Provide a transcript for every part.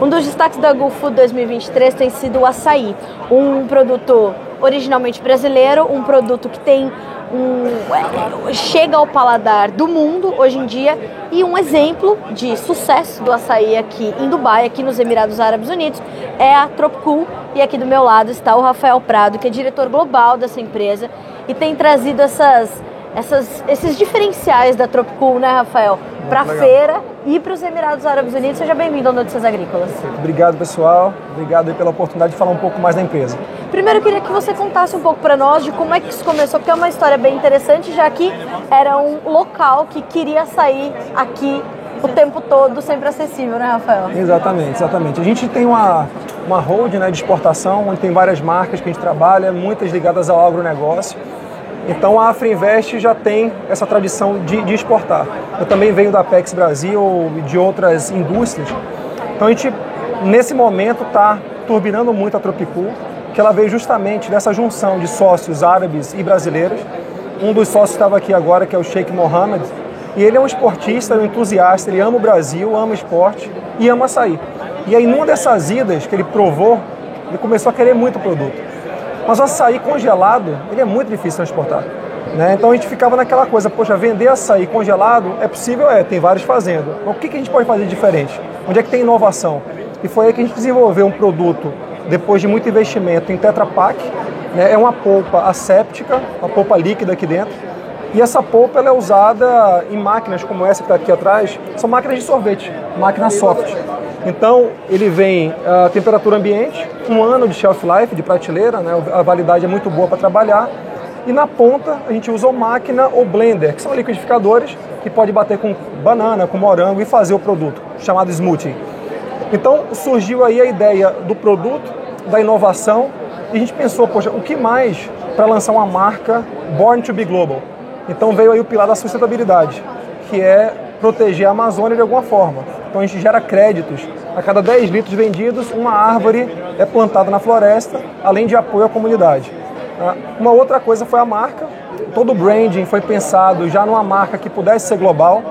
Um dos destaques da GoFood 2023 tem sido o açaí, um produto originalmente brasileiro, um produto que tem um, é, chega ao paladar do mundo hoje em dia e um exemplo de sucesso do açaí aqui em Dubai, aqui nos Emirados Árabes Unidos, é a Tropicool e aqui do meu lado está o Rafael Prado, que é diretor global dessa empresa e tem trazido essas, essas, esses diferenciais da Tropicool, né, Rafael, para a feira e para os Emirados Árabes Unidos. Seja bem-vindo ao Notícias Agrícolas. Obrigado, pessoal. Obrigado pela oportunidade de falar um pouco mais da empresa. Primeiro, eu queria que você contasse um pouco para nós de como é que isso começou, porque é uma história bem interessante, já que era um local que queria sair aqui o tempo todo, sempre acessível, né, Rafael? Exatamente, exatamente. A gente tem uma, uma hold né, de exportação, onde tem várias marcas que a gente trabalha, muitas ligadas ao agronegócio. Então a Afrinvest já tem essa tradição de, de exportar. Eu também venho da Apex Brasil e de outras indústrias. Então a gente, nesse momento, está turbinando muito a Tropicool que ela veio justamente dessa junção de sócios árabes e brasileiros. Um dos sócios estava aqui agora, que é o Sheikh Mohammed, e ele é um esportista, um entusiasta, ele ama o Brasil, ama esporte e ama açaí. E aí, numa dessas idas que ele provou, ele começou a querer muito o produto. Mas açaí congelado, ele é muito difícil transportar. Né? Então a gente ficava naquela coisa, poxa, vender açaí congelado é possível? É, tem vários fazendo. Mas o que, que a gente pode fazer diferente? Onde é que tem inovação? E foi aí que a gente desenvolveu um produto depois de muito investimento em Tetra Pak. Né, é uma polpa asséptica, uma polpa líquida aqui dentro. E essa polpa ela é usada em máquinas como essa que está aqui atrás, são máquinas de sorvete, máquina soft. Então ele vem a temperatura ambiente, um ano de shelf life, de prateleira, né, a validade é muito boa para trabalhar. E na ponta a gente usa o máquina ou blender, que são liquidificadores que pode bater com banana, com morango e fazer o produto, chamado smoothie. Então surgiu aí a ideia do produto, da inovação, e a gente pensou, poxa, o que mais para lançar uma marca Born to be Global? Então veio aí o pilar da sustentabilidade, que é proteger a Amazônia de alguma forma. Então a gente gera créditos. A cada 10 litros vendidos, uma árvore é plantada na floresta, além de apoio à comunidade. Ah, uma outra coisa foi a marca. Todo o branding foi pensado já numa marca que pudesse ser global.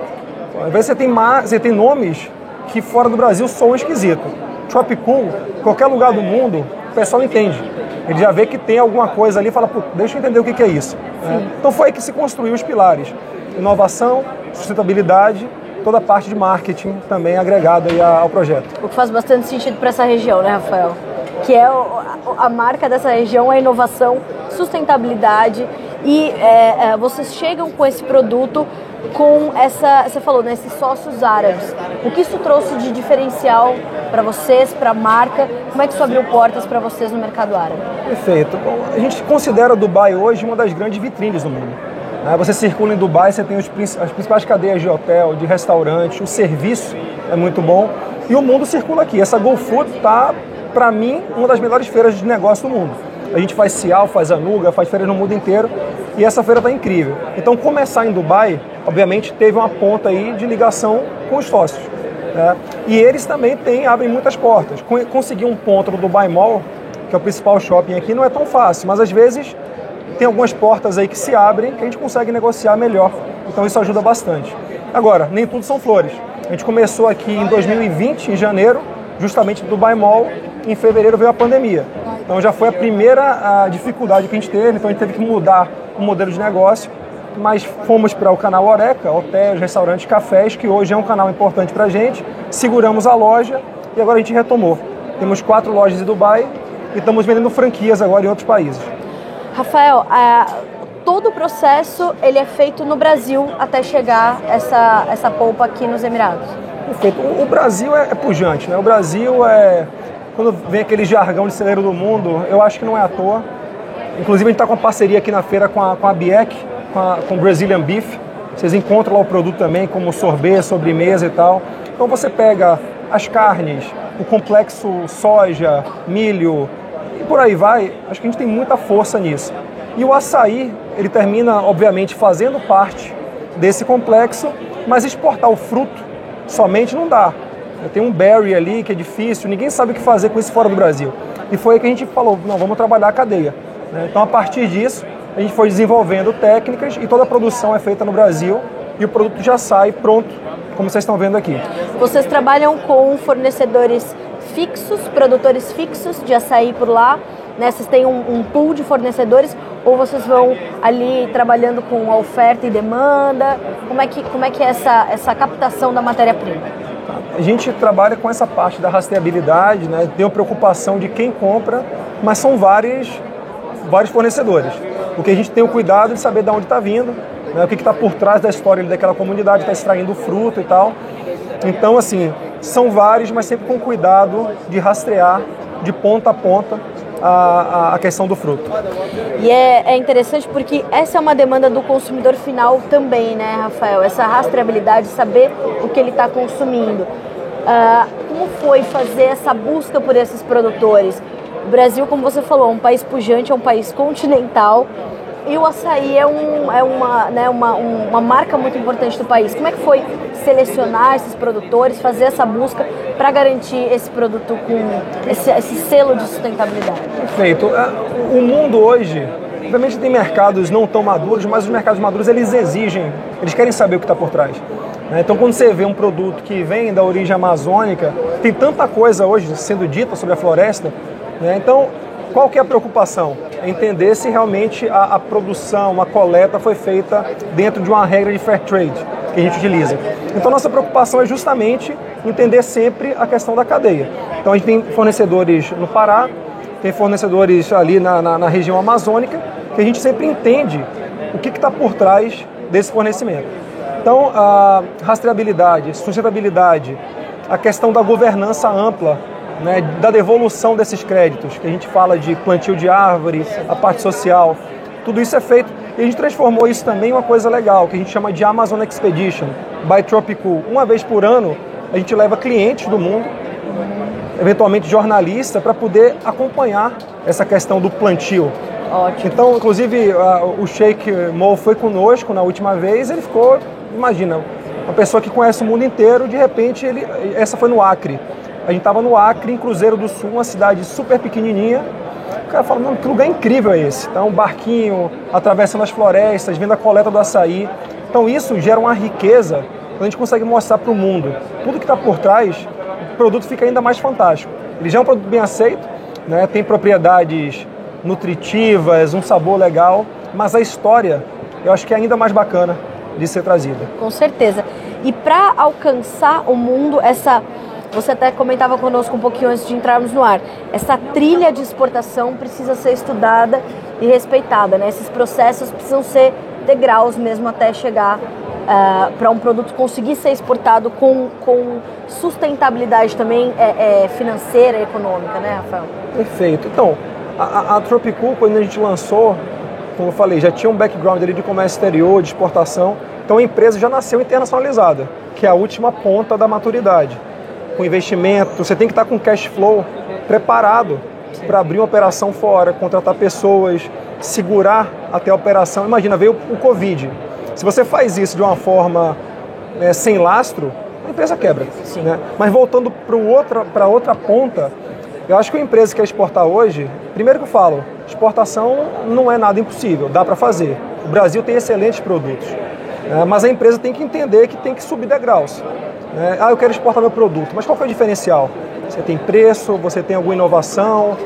Às vezes você tem, você tem nomes que fora do Brasil soam esquisito. Tropicool, qualquer lugar do mundo, o pessoal entende. Ele já vê que tem alguma coisa ali e fala, deixa eu entender o que, que é isso. Né? Então foi aí que se construiu os pilares. Inovação, sustentabilidade, toda a parte de marketing também agregada ao projeto. O que faz bastante sentido para essa região, né, Rafael? Que é a marca dessa região, a inovação, sustentabilidade e é, é, vocês chegam com esse produto com essa, você falou, né, esses sócios árabes. O que isso trouxe de diferencial para vocês, para a marca? Como é que isso abriu portas para vocês no mercado árabe? Perfeito. Bom, a gente considera Dubai hoje uma das grandes vitrines do mundo. Né? Você circula em Dubai, você tem as principais cadeias de hotel, de restaurante, o serviço é muito bom e o mundo circula aqui. Essa GoFood está, para mim, uma das melhores feiras de negócio do mundo. A gente faz Cial, faz Anuga, faz feiras no mundo inteiro e essa feira está incrível. Então, começar em Dubai, obviamente, teve uma ponta aí de ligação com os sócios. Né? E eles também têm, abrem muitas portas. Conseguir um ponto no Dubai Mall, que é o principal shopping aqui, não é tão fácil, mas às vezes tem algumas portas aí que se abrem que a gente consegue negociar melhor. Então, isso ajuda bastante. Agora, nem tudo são flores. A gente começou aqui em 2020, em janeiro, justamente no Dubai Mall. Em fevereiro veio a pandemia. Então já foi a primeira a dificuldade que a gente teve, então a gente teve que mudar o modelo de negócio, mas fomos para o canal Oreca, hotéis, restaurantes, cafés, que hoje é um canal importante para a gente, seguramos a loja e agora a gente retomou. Temos quatro lojas em Dubai e estamos vendendo franquias agora em outros países. Rafael, todo o processo ele é feito no Brasil até chegar essa, essa polpa aqui nos Emirados? Perfeito. O, o Brasil é, é pujante, né? O Brasil é quando vem aquele jargão de celeiro do mundo, eu acho que não é à toa. Inclusive, a gente está com uma parceria aqui na feira com a, com a Biek, com, a, com Brazilian Beef. Vocês encontram lá o produto também, como sorbet, sobremesa e tal. Então, você pega as carnes, o complexo soja, milho e por aí vai. Acho que a gente tem muita força nisso. E o açaí, ele termina, obviamente, fazendo parte desse complexo, mas exportar o fruto somente não dá tem um berry ali que é difícil, ninguém sabe o que fazer com isso fora do Brasil. E foi aí que a gente falou, não, vamos trabalhar a cadeia. Né? Então, a partir disso, a gente foi desenvolvendo técnicas e toda a produção é feita no Brasil e o produto já sai pronto, como vocês estão vendo aqui. Vocês trabalham com fornecedores fixos, produtores fixos de açaí por lá? Né? Vocês têm um, um pool de fornecedores ou vocês vão ali trabalhando com a oferta e demanda? Como é que, como é, que é essa, essa captação da matéria-prima? A gente trabalha com essa parte da rastreabilidade, né? tem uma preocupação de quem compra, mas são vários, vários fornecedores. Porque a gente tem o cuidado de saber de onde está vindo, né? o que está por trás da história daquela comunidade, está extraindo o fruto e tal. Então, assim, são vários, mas sempre com cuidado de rastrear de ponta a ponta a, a, questão do fruto. E é, é, interessante porque essa é uma demanda do consumidor final também, né, Rafael? Essa rastreabilidade, saber o que ele está consumindo. Uh, como foi fazer essa busca por esses produtores? O Brasil, como você falou, é um país pujante, é um país continental. E o açaí é, um, é uma, né, uma, uma marca muito importante do país. Como é que foi selecionar esses produtores, fazer essa busca para garantir esse produto com esse, esse, selo de sustentabilidade? Perfeito. É, o mundo hoje, obviamente tem mercados não tão maduros, mas os mercados maduros eles exigem, eles querem saber o que está por trás. Né? Então, quando você vê um produto que vem da origem amazônica, tem tanta coisa hoje sendo dita sobre a floresta. Né? Então, qual que é a preocupação? É entender se realmente a, a, produção, a coleta foi feita dentro de uma regra de fair trade que a gente utiliza. Então nossa preocupação é justamente entender sempre a questão da cadeia. Então a gente tem fornecedores no Pará, tem fornecedores ali na, na, na região amazônica, que a gente sempre entende o que está por trás desse fornecimento. Então a rastreabilidade, sustentabilidade, a questão da governança ampla né, da devolução desses créditos, que a gente fala de plantio de árvore, a parte social, tudo isso é feito e a gente transformou isso também em uma coisa legal, que a gente chama de Amazon Expedition, by Tropical. Uma vez por ano, a gente leva clientes do mundo, eventualmente jornalistas, para poder acompanhar essa questão do plantio. Ótimo. Então, inclusive, o Sheikh Mo foi conosco na última vez, ele ficou, imagina, uma pessoa que conhece o mundo inteiro, de repente, ele, essa foi no Acre. A gente estava no Acre, em Cruzeiro do Sul, uma cidade super pequenininha. O cara fala, não, que lugar incrível é esse? Então, um barquinho, atravessando as florestas, vendo a coleta do açaí. Então, isso gera uma riqueza quando a gente consegue mostrar para o mundo. Tudo que está por trás, o produto fica ainda mais fantástico. Ele já é um produto bem aceito, né? tem propriedades nutritivas, um sabor legal, mas a história eu acho que é ainda mais bacana de ser trazida. Com certeza. E para alcançar o mundo, essa você até comentava conosco um pouquinho antes de entrarmos no ar. Essa trilha de exportação precisa ser estudada e respeitada, né? Esses processos precisam ser degraus mesmo até chegar uh, para um produto conseguir ser exportado com, com sustentabilidade também é, é financeira e econômica, né, Rafael? Perfeito. Então, a, a quando a gente lançou, como eu falei, já tinha um background ali de comércio exterior, de exportação. Então a empresa já nasceu internacionalizada, que é a última ponta da maturidade com investimento, você tem que estar com cash flow preparado para abrir uma operação fora, contratar pessoas, segurar até a operação. Imagina, veio o Covid. Se você faz isso de uma forma né, sem lastro, a empresa quebra. Né? Mas voltando para outra, outra ponta, eu acho que a empresa que quer exportar hoje, primeiro que eu falo, exportação não é nada impossível, dá para fazer. O Brasil tem excelentes produtos, né? mas a empresa tem que entender que tem que subir degraus. Né? Ah, eu quero exportar meu produto, mas qual é o diferencial? Você tem preço, você tem alguma inovação?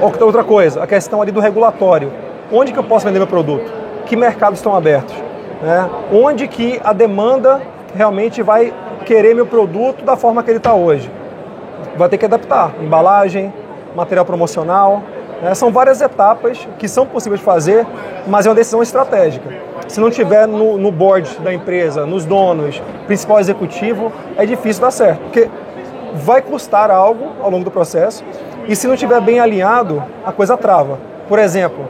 Outra coisa, a questão ali do regulatório. Onde que eu posso vender meu produto? Que mercados estão abertos? Né? Onde que a demanda realmente vai querer meu produto da forma que ele está hoje? Vai ter que adaptar embalagem, material promocional. Né? São várias etapas que são possíveis de fazer, mas é uma decisão estratégica se não tiver no, no board da empresa, nos donos, principal executivo, é difícil dar certo, porque vai custar algo ao longo do processo e se não estiver bem alinhado, a coisa trava. Por exemplo,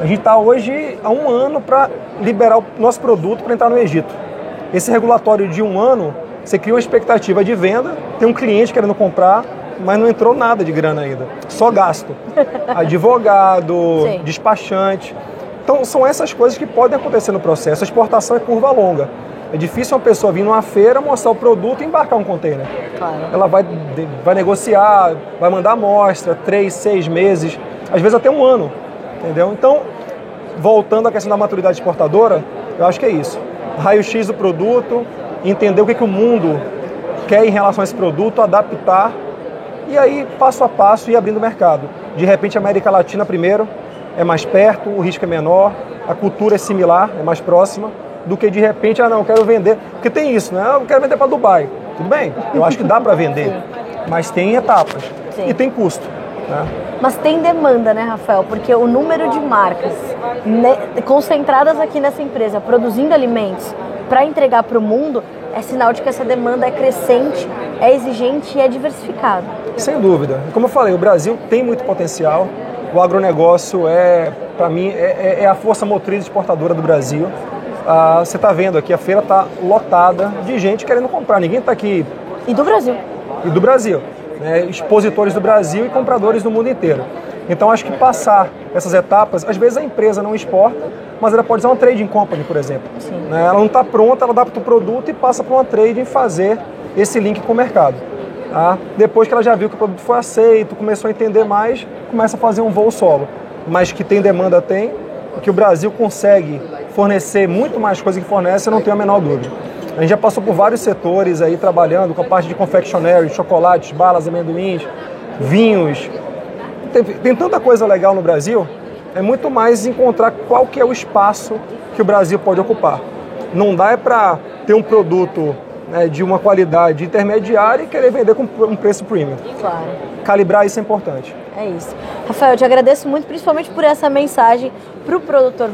a gente está hoje há um ano para liberar o nosso produto para entrar no Egito. Esse regulatório de um ano, você cria uma expectativa de venda, tem um cliente querendo comprar, mas não entrou nada de grana ainda, só gasto. Advogado, Sim. despachante. Então, são essas coisas que podem acontecer no processo. A exportação é curva longa. É difícil uma pessoa vir numa feira, mostrar o produto e embarcar um container. Claro. Ela vai, vai negociar, vai mandar amostra, três, seis meses, às vezes até um ano. Entendeu? Então, voltando à questão da maturidade exportadora, eu acho que é isso. Raio-X do produto, entender o que, que o mundo quer em relação a esse produto, adaptar E aí, passo a passo, ir abrindo o mercado. De repente, a América Latina primeiro, é mais perto, o risco é menor, a cultura é similar, é mais próxima, do que de repente, ah não, quero vender. Porque tem isso, né? Eu quero vender para Dubai. Tudo bem, eu acho que dá para vender, mas tem etapas Sim. e tem custo. Né? Mas tem demanda, né, Rafael? Porque o número de marcas né, concentradas aqui nessa empresa, produzindo alimentos para entregar para o mundo, é sinal de que essa demanda é crescente, é exigente e é diversificada. Sem dúvida. Como eu falei, o Brasil tem muito potencial. O agronegócio é, para mim, é, é, é, a força motriz exportadora do Brasil. Ah, você está vendo aqui, a feira está lotada de gente querendo comprar. Ninguém está aqui. E do Brasil. E do Brasil né, expositores do Brasil e compradores do mundo inteiro. Então acho que passar essas etapas, às vezes a empresa não exporta, mas ela pode ser uma trading company, por exemplo. Né? Ela não está pronta, ela adapta o produto e passa para uma trading fazer esse link com o mercado. Tá? Depois que ela já viu que o produto foi aceito, começou a entender mais, começa a fazer um voo solo. Mas que tem demanda, tem, que o Brasil consegue fornecer muito mais coisa que fornece, eu não tenho a menor dúvida. A gente já passou por vários setores aí trabalhando com a parte de confectionery, chocolates, balas, amendoins, vinhos. Tem, tem tanta coisa legal no Brasil, é muito mais encontrar qual que é o espaço que o Brasil pode ocupar. Não dá é para ter um produto né, de uma qualidade intermediária e querer vender com um preço premium. Claro. Calibrar isso é importante. É isso. Rafael, eu te agradeço muito, principalmente por essa mensagem para o produtor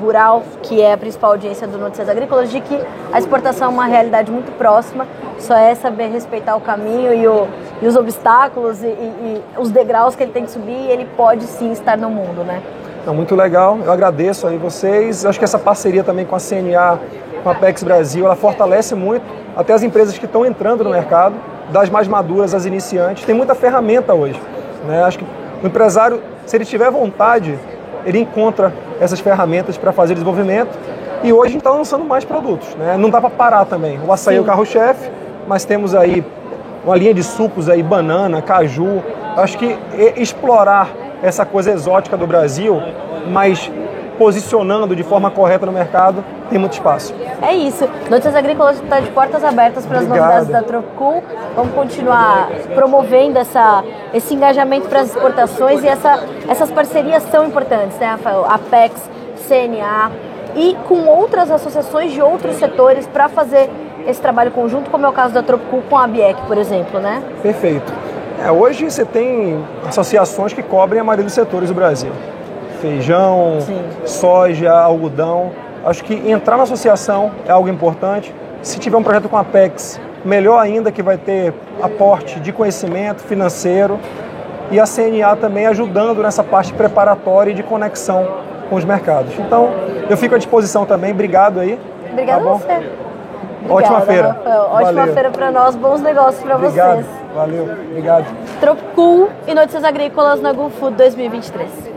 rural, que é a principal audiência do Notícias Agrícolas, de que a exportação é uma realidade muito próxima, só é saber respeitar o caminho e, o, e os obstáculos e, e, e, os degraus que ele tem que subir e ele pode sim estar no mundo, né? Então, muito legal, eu agradeço aí vocês, eu acho que essa parceria também com a CNA, com a PEX Brasil, ela fortalece muito até as empresas que estão entrando no mercado, das mais maduras às iniciantes, tem muita ferramenta hoje, né? Acho que o empresário, se ele tiver vontade, ele encontra essas ferramentas para fazer desenvolvimento e hoje está lançando mais produtos. Né? Não dá para parar também. O açaí Sim. é o carro-chefe, mas temos aí uma linha de sucos aí, banana, caju. Acho que explorar essa coisa exótica do Brasil, mas posicionando de forma correta no mercado, tem muito espaço. É isso. Notícias Agrícolas está de portas abertas para as novidades da Trocool. Vamos continuar promovendo essa, esse engajamento para as exportações e essa, essas parcerias tão importantes, né, Rafael? Apex, CNA e com outras associações de outros setores para fazer esse trabalho conjunto, como é o caso da Trocool com a ABIEC, por exemplo, né? Perfeito. É, hoje você tem associações que cobrem a maioria dos setores do Brasil feijão, Sim. soja, algodão. Acho que entrar na associação é algo importante. Se tiver um projeto com a Apex, melhor ainda que vai ter aporte de conhecimento financeiro e a CNA também ajudando nessa parte preparatória e de conexão com os mercados. Então, eu fico à disposição também. Obrigado aí. Obrigada tá a você. Obrigada, Ótima feira. Rafael. Ótima Valeu. feira para nós, bons negócios para vocês. Valeu, obrigado. Tropicool e Notícias Agrícolas na GoFood 2023.